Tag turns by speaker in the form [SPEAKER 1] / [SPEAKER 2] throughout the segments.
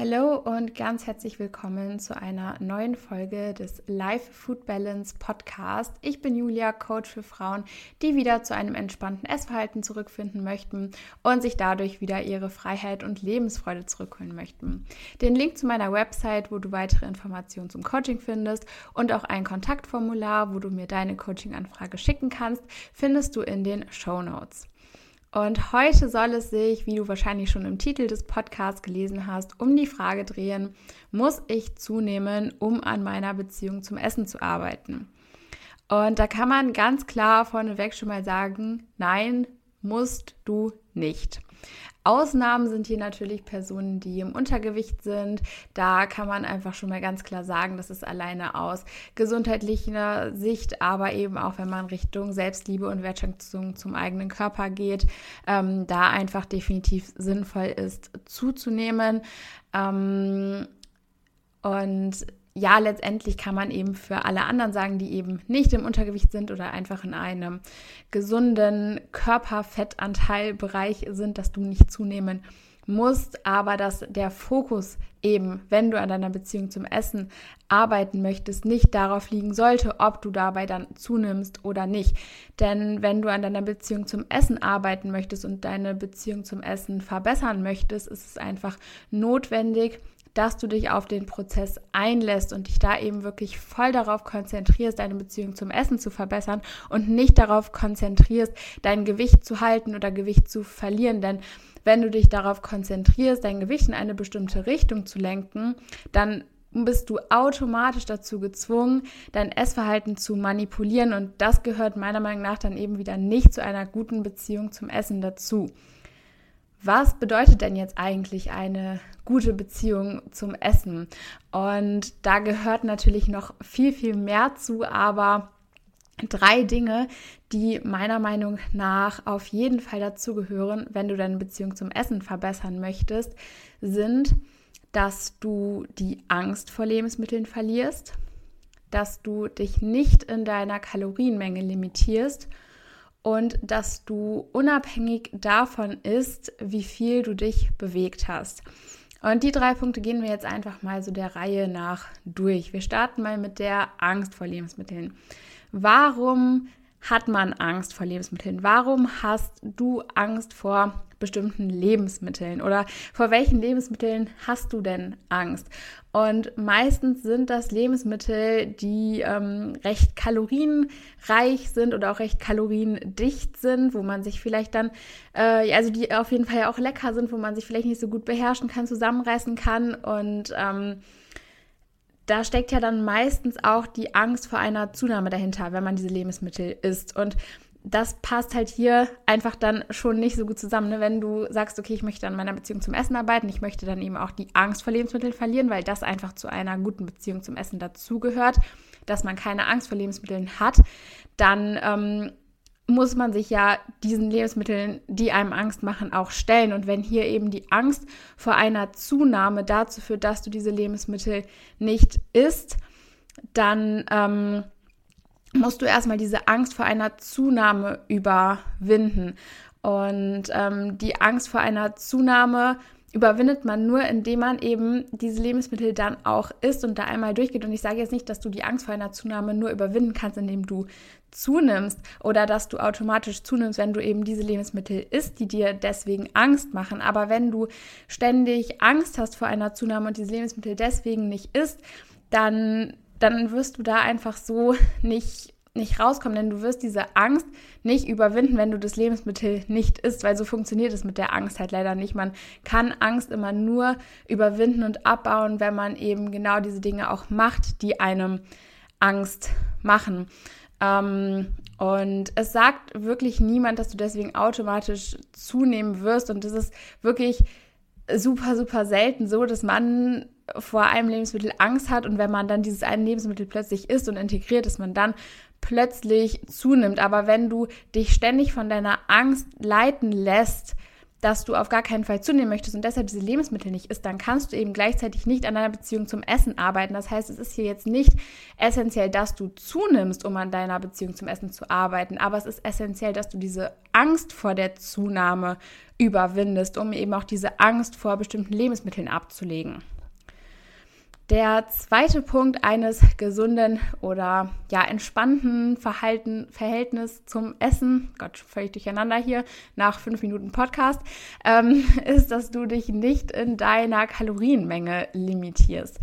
[SPEAKER 1] Hallo und ganz herzlich willkommen zu einer neuen Folge des Life Food Balance Podcast. Ich bin Julia, Coach für Frauen, die wieder zu einem entspannten Essverhalten zurückfinden möchten und sich dadurch wieder ihre Freiheit und Lebensfreude zurückholen möchten. Den Link zu meiner Website, wo du weitere Informationen zum Coaching findest und auch ein Kontaktformular, wo du mir deine Coaching-Anfrage schicken kannst, findest du in den Show Notes. Und heute soll es sich, wie du wahrscheinlich schon im Titel des Podcasts gelesen hast, um die Frage drehen, muss ich zunehmen, um an meiner Beziehung zum Essen zu arbeiten? Und da kann man ganz klar vorneweg schon mal sagen, nein, musst du nicht. Ausnahmen sind hier natürlich Personen, die im Untergewicht sind. Da kann man einfach schon mal ganz klar sagen, das ist alleine aus gesundheitlicher Sicht, aber eben auch, wenn man Richtung Selbstliebe und Wertschätzung zum eigenen Körper geht, ähm, da einfach definitiv sinnvoll ist zuzunehmen. Ähm, und ja, letztendlich kann man eben für alle anderen sagen, die eben nicht im Untergewicht sind oder einfach in einem gesunden Körperfettanteilbereich sind, dass du nicht zunehmen musst, aber dass der Fokus eben, wenn du an deiner Beziehung zum Essen arbeiten möchtest, nicht darauf liegen sollte, ob du dabei dann zunimmst oder nicht. Denn wenn du an deiner Beziehung zum Essen arbeiten möchtest und deine Beziehung zum Essen verbessern möchtest, ist es einfach notwendig, dass du dich auf den Prozess einlässt und dich da eben wirklich voll darauf konzentrierst, deine Beziehung zum Essen zu verbessern und nicht darauf konzentrierst, dein Gewicht zu halten oder Gewicht zu verlieren. Denn wenn du dich darauf konzentrierst, dein Gewicht in eine bestimmte Richtung zu lenken, dann bist du automatisch dazu gezwungen, dein Essverhalten zu manipulieren und das gehört meiner Meinung nach dann eben wieder nicht zu einer guten Beziehung zum Essen dazu was bedeutet denn jetzt eigentlich eine gute Beziehung zum Essen? Und da gehört natürlich noch viel, viel mehr zu, aber drei Dinge, die meiner Meinung nach auf jeden Fall dazugehören, wenn du deine Beziehung zum Essen verbessern möchtest, sind, dass du die Angst vor Lebensmitteln verlierst, dass du dich nicht in deiner Kalorienmenge limitierst und dass du unabhängig davon isst, wie viel du dich bewegt hast. Und die drei Punkte gehen wir jetzt einfach mal so der Reihe nach durch. Wir starten mal mit der Angst vor Lebensmitteln. Warum hat man Angst vor Lebensmitteln? Warum hast du Angst vor bestimmten Lebensmitteln oder vor welchen Lebensmitteln hast du denn Angst? Und meistens sind das Lebensmittel, die ähm, recht kalorienreich sind oder auch recht kaloriendicht sind, wo man sich vielleicht dann, äh, also die auf jeden Fall auch lecker sind, wo man sich vielleicht nicht so gut beherrschen kann, zusammenreißen kann und ähm, da steckt ja dann meistens auch die Angst vor einer Zunahme dahinter, wenn man diese Lebensmittel isst. Und das passt halt hier einfach dann schon nicht so gut zusammen. Ne? Wenn du sagst, okay, ich möchte an meiner Beziehung zum Essen arbeiten, ich möchte dann eben auch die Angst vor Lebensmitteln verlieren, weil das einfach zu einer guten Beziehung zum Essen dazugehört, dass man keine Angst vor Lebensmitteln hat, dann ähm, muss man sich ja diesen Lebensmitteln, die einem Angst machen, auch stellen. Und wenn hier eben die Angst vor einer Zunahme dazu führt, dass du diese Lebensmittel nicht isst, dann ähm, musst du erstmal diese Angst vor einer Zunahme überwinden. Und ähm, die Angst vor einer Zunahme überwindet man nur, indem man eben diese Lebensmittel dann auch isst und da einmal durchgeht. Und ich sage jetzt nicht, dass du die Angst vor einer Zunahme nur überwinden kannst, indem du zunimmst oder dass du automatisch zunimmst, wenn du eben diese Lebensmittel isst, die dir deswegen Angst machen. Aber wenn du ständig Angst hast vor einer Zunahme und diese Lebensmittel deswegen nicht isst, dann, dann wirst du da einfach so nicht nicht rauskommen, denn du wirst diese Angst nicht überwinden, wenn du das Lebensmittel nicht isst, weil so funktioniert es mit der Angst halt leider nicht. Man kann Angst immer nur überwinden und abbauen, wenn man eben genau diese Dinge auch macht, die einem Angst machen. Ähm, und es sagt wirklich niemand, dass du deswegen automatisch zunehmen wirst. Und das ist wirklich super, super selten so, dass man vor einem Lebensmittel Angst hat und wenn man dann dieses eine Lebensmittel plötzlich isst und integriert, dass man dann plötzlich zunimmt. Aber wenn du dich ständig von deiner Angst leiten lässt, dass du auf gar keinen Fall zunehmen möchtest und deshalb diese Lebensmittel nicht isst, dann kannst du eben gleichzeitig nicht an deiner Beziehung zum Essen arbeiten. Das heißt, es ist hier jetzt nicht essentiell, dass du zunimmst, um an deiner Beziehung zum Essen zu arbeiten, aber es ist essentiell, dass du diese Angst vor der Zunahme überwindest, um eben auch diese Angst vor bestimmten Lebensmitteln abzulegen. Der zweite Punkt eines gesunden oder ja entspannten Verhalten, Verhältnis zum Essen, Gott, völlig durcheinander hier nach fünf Minuten Podcast, ähm, ist, dass du dich nicht in deiner Kalorienmenge limitierst.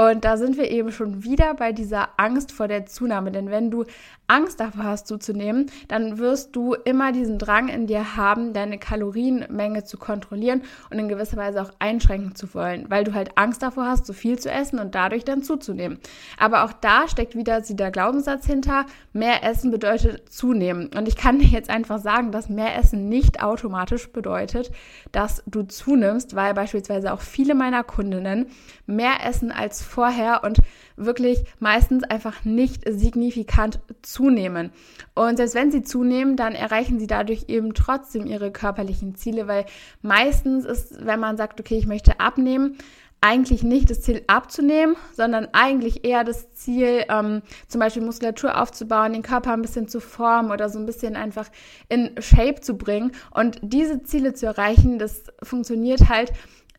[SPEAKER 1] Und da sind wir eben schon wieder bei dieser Angst vor der Zunahme. Denn wenn du Angst davor hast, zuzunehmen, dann wirst du immer diesen Drang in dir haben, deine Kalorienmenge zu kontrollieren und in gewisser Weise auch einschränken zu wollen, weil du halt Angst davor hast, so viel zu essen und dadurch dann zuzunehmen. Aber auch da steckt wieder der Glaubenssatz hinter, mehr Essen bedeutet zunehmen. Und ich kann dir jetzt einfach sagen, dass mehr Essen nicht automatisch bedeutet, dass du zunimmst, weil beispielsweise auch viele meiner Kundinnen mehr essen als vorher und wirklich meistens einfach nicht signifikant zunehmen. Und selbst wenn sie zunehmen, dann erreichen sie dadurch eben trotzdem ihre körperlichen Ziele, weil meistens ist, wenn man sagt, okay, ich möchte abnehmen, eigentlich nicht das Ziel abzunehmen, sondern eigentlich eher das Ziel, ähm, zum Beispiel Muskulatur aufzubauen, den Körper ein bisschen zu formen oder so ein bisschen einfach in Shape zu bringen. Und diese Ziele zu erreichen, das funktioniert halt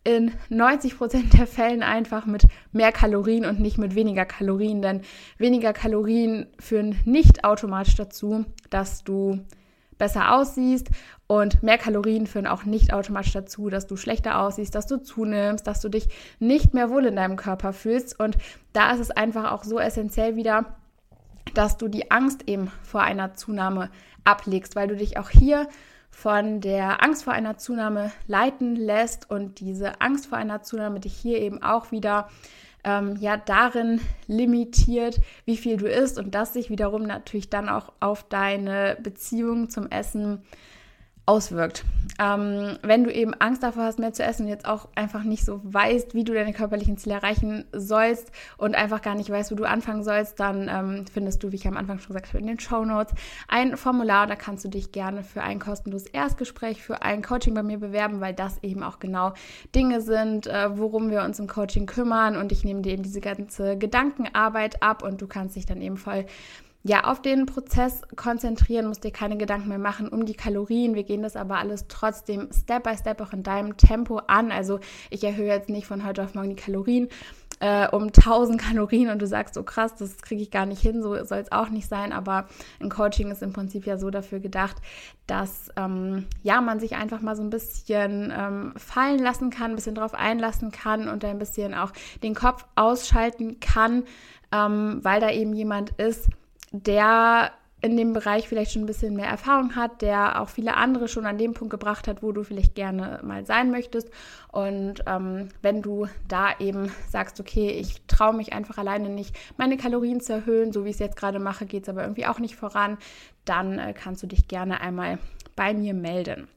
[SPEAKER 1] in 90 Prozent der Fällen einfach mit mehr Kalorien und nicht mit weniger Kalorien, denn weniger Kalorien führen nicht automatisch dazu, dass du besser aussiehst und mehr Kalorien führen auch nicht automatisch dazu, dass du schlechter aussiehst, dass du zunimmst, dass du dich nicht mehr wohl in deinem Körper fühlst. Und da ist es einfach auch so essentiell wieder, dass du die Angst eben vor einer Zunahme ablegst, weil du dich auch hier von der Angst vor einer Zunahme leiten lässt und diese Angst vor einer Zunahme dich hier eben auch wieder ähm, ja darin limitiert, wie viel du isst und das sich wiederum natürlich dann auch auf deine Beziehung zum Essen auswirkt. Ähm, wenn du eben Angst davor hast, mehr zu essen und jetzt auch einfach nicht so weißt, wie du deine körperlichen Ziele erreichen sollst und einfach gar nicht weißt, wo du anfangen sollst, dann ähm, findest du, wie ich am Anfang schon gesagt habe, in den Show Notes ein Formular. Da kannst du dich gerne für ein kostenloses Erstgespräch, für ein Coaching bei mir bewerben, weil das eben auch genau Dinge sind, äh, worum wir uns im Coaching kümmern. Und ich nehme dir eben diese ganze Gedankenarbeit ab und du kannst dich dann eben voll ja, auf den Prozess konzentrieren, musst dir keine Gedanken mehr machen um die Kalorien. Wir gehen das aber alles trotzdem Step by Step auch in deinem Tempo an. Also ich erhöhe jetzt nicht von heute auf morgen die Kalorien äh, um 1000 Kalorien und du sagst so krass, das kriege ich gar nicht hin, so soll es auch nicht sein. Aber ein Coaching ist im Prinzip ja so dafür gedacht, dass ähm, ja man sich einfach mal so ein bisschen ähm, fallen lassen kann, ein bisschen drauf einlassen kann und ein bisschen auch den Kopf ausschalten kann, ähm, weil da eben jemand ist, der in dem Bereich vielleicht schon ein bisschen mehr Erfahrung hat, der auch viele andere schon an dem Punkt gebracht hat, wo du vielleicht gerne mal sein möchtest. Und ähm, wenn du da eben sagst, okay, ich traue mich einfach alleine nicht, meine Kalorien zu erhöhen, so wie ich es jetzt gerade mache, geht es aber irgendwie auch nicht voran, dann äh, kannst du dich gerne einmal bei mir melden.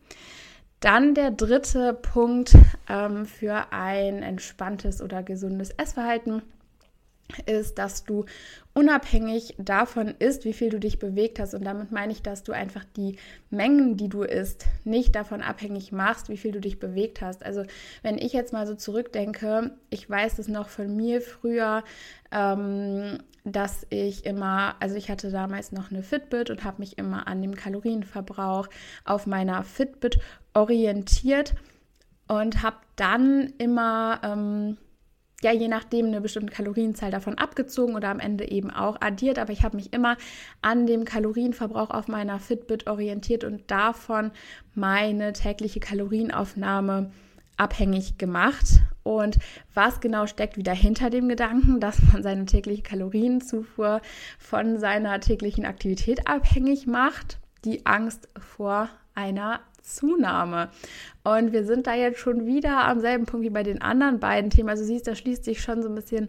[SPEAKER 1] Dann der dritte Punkt ähm, für ein entspanntes oder gesundes Essverhalten ist, dass du unabhängig davon isst, wie viel du dich bewegt hast. Und damit meine ich, dass du einfach die Mengen, die du isst, nicht davon abhängig machst, wie viel du dich bewegt hast. Also wenn ich jetzt mal so zurückdenke, ich weiß es noch von mir früher, ähm, dass ich immer, also ich hatte damals noch eine Fitbit und habe mich immer an dem Kalorienverbrauch auf meiner Fitbit orientiert und habe dann immer ähm, ja je nachdem eine bestimmte Kalorienzahl davon abgezogen oder am Ende eben auch addiert. Aber ich habe mich immer an dem Kalorienverbrauch auf meiner Fitbit orientiert und davon meine tägliche Kalorienaufnahme abhängig gemacht. Und was genau steckt wieder hinter dem Gedanken, dass man seine tägliche Kalorienzufuhr von seiner täglichen Aktivität abhängig macht? Die Angst vor einer Zunahme. Und wir sind da jetzt schon wieder am selben Punkt wie bei den anderen beiden Themen. Also siehst, da schließt sich schon so ein bisschen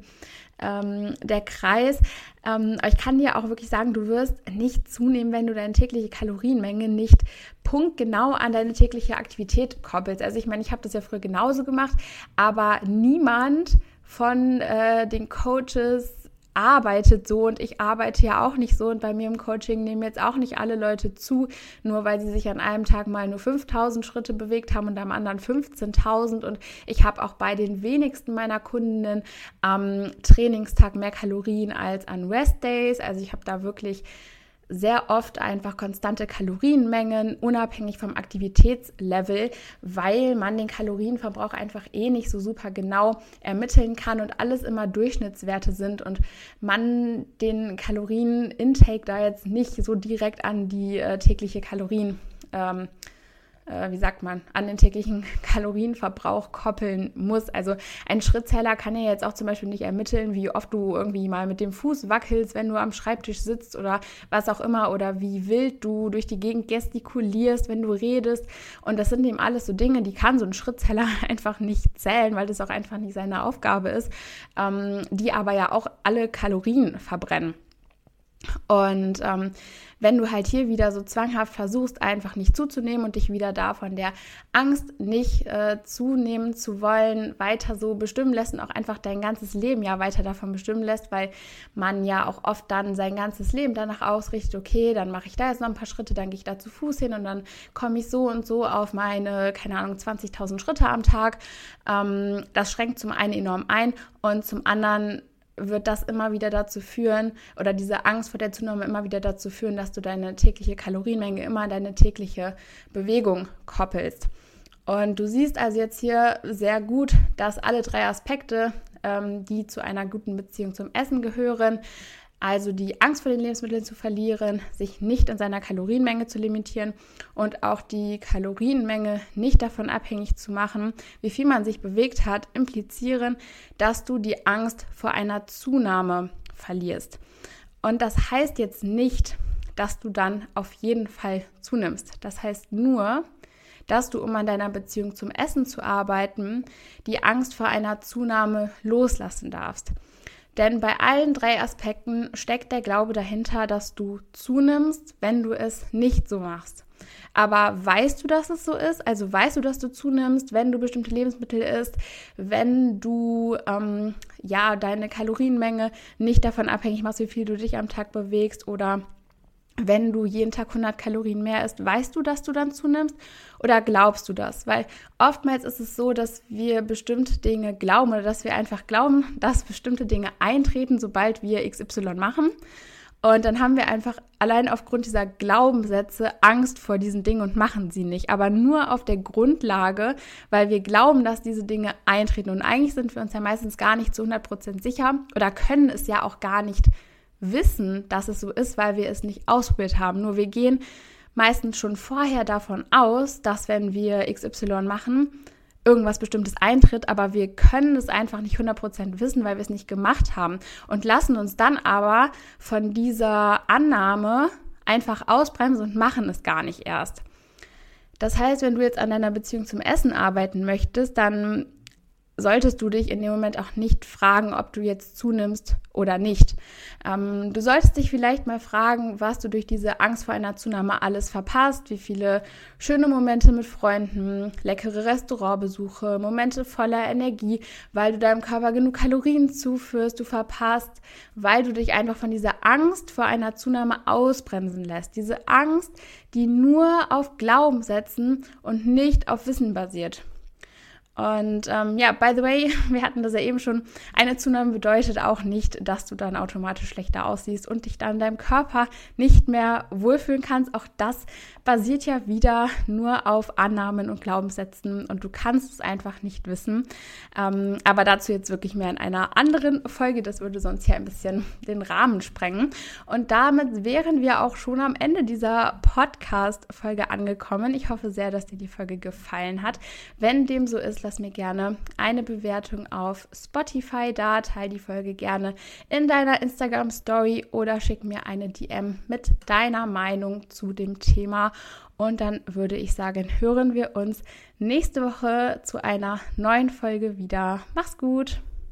[SPEAKER 1] ähm, der Kreis. Ähm, ich kann dir auch wirklich sagen, du wirst nicht zunehmen, wenn du deine tägliche Kalorienmenge nicht punktgenau an deine tägliche Aktivität koppelst. Also ich meine, ich habe das ja früher genauso gemacht, aber niemand von äh, den Coaches arbeitet so und ich arbeite ja auch nicht so und bei mir im Coaching nehmen jetzt auch nicht alle Leute zu, nur weil sie sich an einem Tag mal nur 5000 Schritte bewegt haben und am anderen 15.000 und ich habe auch bei den wenigsten meiner Kundinnen am Trainingstag mehr Kalorien als an Rest Days, also ich habe da wirklich sehr oft einfach konstante Kalorienmengen, unabhängig vom Aktivitätslevel, weil man den Kalorienverbrauch einfach eh nicht so super genau ermitteln kann und alles immer Durchschnittswerte sind und man den Kalorienintake da jetzt nicht so direkt an die äh, tägliche Kalorien ähm, äh, wie sagt man, an den täglichen Kalorienverbrauch koppeln muss. Also ein Schrittzähler kann ja jetzt auch zum Beispiel nicht ermitteln, wie oft du irgendwie mal mit dem Fuß wackelst, wenn du am Schreibtisch sitzt oder was auch immer oder wie wild du durch die Gegend gestikulierst, wenn du redest. Und das sind eben alles so Dinge, die kann so ein Schrittzähler einfach nicht zählen, weil das auch einfach nicht seine Aufgabe ist, ähm, die aber ja auch alle Kalorien verbrennen. Und ähm, wenn du halt hier wieder so zwanghaft versuchst, einfach nicht zuzunehmen und dich wieder da von der Angst nicht äh, zunehmen zu wollen, weiter so bestimmen lässt und auch einfach dein ganzes Leben ja weiter davon bestimmen lässt, weil man ja auch oft dann sein ganzes Leben danach ausrichtet, okay, dann mache ich da jetzt noch ein paar Schritte, dann gehe ich da zu Fuß hin und dann komme ich so und so auf meine, keine Ahnung, 20.000 Schritte am Tag. Ähm, das schränkt zum einen enorm ein und zum anderen wird das immer wieder dazu führen oder diese Angst vor der Zunahme immer wieder dazu führen, dass du deine tägliche Kalorienmenge immer an deine tägliche Bewegung koppelst. Und du siehst also jetzt hier sehr gut, dass alle drei Aspekte, ähm, die zu einer guten Beziehung zum Essen gehören, also die Angst vor den Lebensmitteln zu verlieren, sich nicht in seiner Kalorienmenge zu limitieren und auch die Kalorienmenge nicht davon abhängig zu machen, wie viel man sich bewegt hat, implizieren, dass du die Angst vor einer Zunahme verlierst. Und das heißt jetzt nicht, dass du dann auf jeden Fall zunimmst. Das heißt nur, dass du, um an deiner Beziehung zum Essen zu arbeiten, die Angst vor einer Zunahme loslassen darfst. Denn bei allen drei Aspekten steckt der Glaube dahinter, dass du zunimmst, wenn du es nicht so machst. Aber weißt du, dass es so ist? Also weißt du, dass du zunimmst, wenn du bestimmte Lebensmittel isst, wenn du ähm, ja deine Kalorienmenge nicht davon abhängig machst, wie viel du dich am Tag bewegst oder wenn du jeden Tag 100 Kalorien mehr isst, weißt du, dass du dann zunimmst oder glaubst du das? Weil oftmals ist es so, dass wir bestimmte Dinge glauben oder dass wir einfach glauben, dass bestimmte Dinge eintreten, sobald wir XY machen. Und dann haben wir einfach allein aufgrund dieser Glaubenssätze Angst vor diesen Dingen und machen sie nicht. Aber nur auf der Grundlage, weil wir glauben, dass diese Dinge eintreten. Und eigentlich sind wir uns ja meistens gar nicht zu 100% sicher oder können es ja auch gar nicht wissen, dass es so ist, weil wir es nicht ausprobiert haben. Nur wir gehen meistens schon vorher davon aus, dass wenn wir XY machen, irgendwas Bestimmtes eintritt, aber wir können es einfach nicht 100% wissen, weil wir es nicht gemacht haben und lassen uns dann aber von dieser Annahme einfach ausbremsen und machen es gar nicht erst. Das heißt, wenn du jetzt an deiner Beziehung zum Essen arbeiten möchtest, dann solltest du dich in dem Moment auch nicht fragen, ob du jetzt zunimmst oder nicht. Ähm, du solltest dich vielleicht mal fragen, was du durch diese Angst vor einer Zunahme alles verpasst, wie viele schöne Momente mit Freunden, leckere Restaurantbesuche, Momente voller Energie, weil du deinem Körper genug Kalorien zuführst, du verpasst, weil du dich einfach von dieser Angst vor einer Zunahme ausbremsen lässt. Diese Angst, die nur auf Glaubenssätzen und nicht auf Wissen basiert. Und ähm, ja, by the way, wir hatten das ja eben schon, eine Zunahme bedeutet auch nicht, dass du dann automatisch schlechter aussiehst und dich dann in deinem Körper nicht mehr wohlfühlen kannst. Auch das basiert ja wieder nur auf Annahmen und Glaubenssätzen und du kannst es einfach nicht wissen. Ähm, aber dazu jetzt wirklich mehr in einer anderen Folge. Das würde sonst ja ein bisschen den Rahmen sprengen. Und damit wären wir auch schon am Ende dieser Podcast-Folge angekommen. Ich hoffe sehr, dass dir die Folge gefallen hat. Wenn dem so ist, lass mir gerne eine Bewertung auf Spotify da, teile die Folge gerne in deiner Instagram Story oder schick mir eine DM mit deiner Meinung zu dem Thema. Und dann würde ich sagen, hören wir uns nächste Woche zu einer neuen Folge wieder. Mach's gut!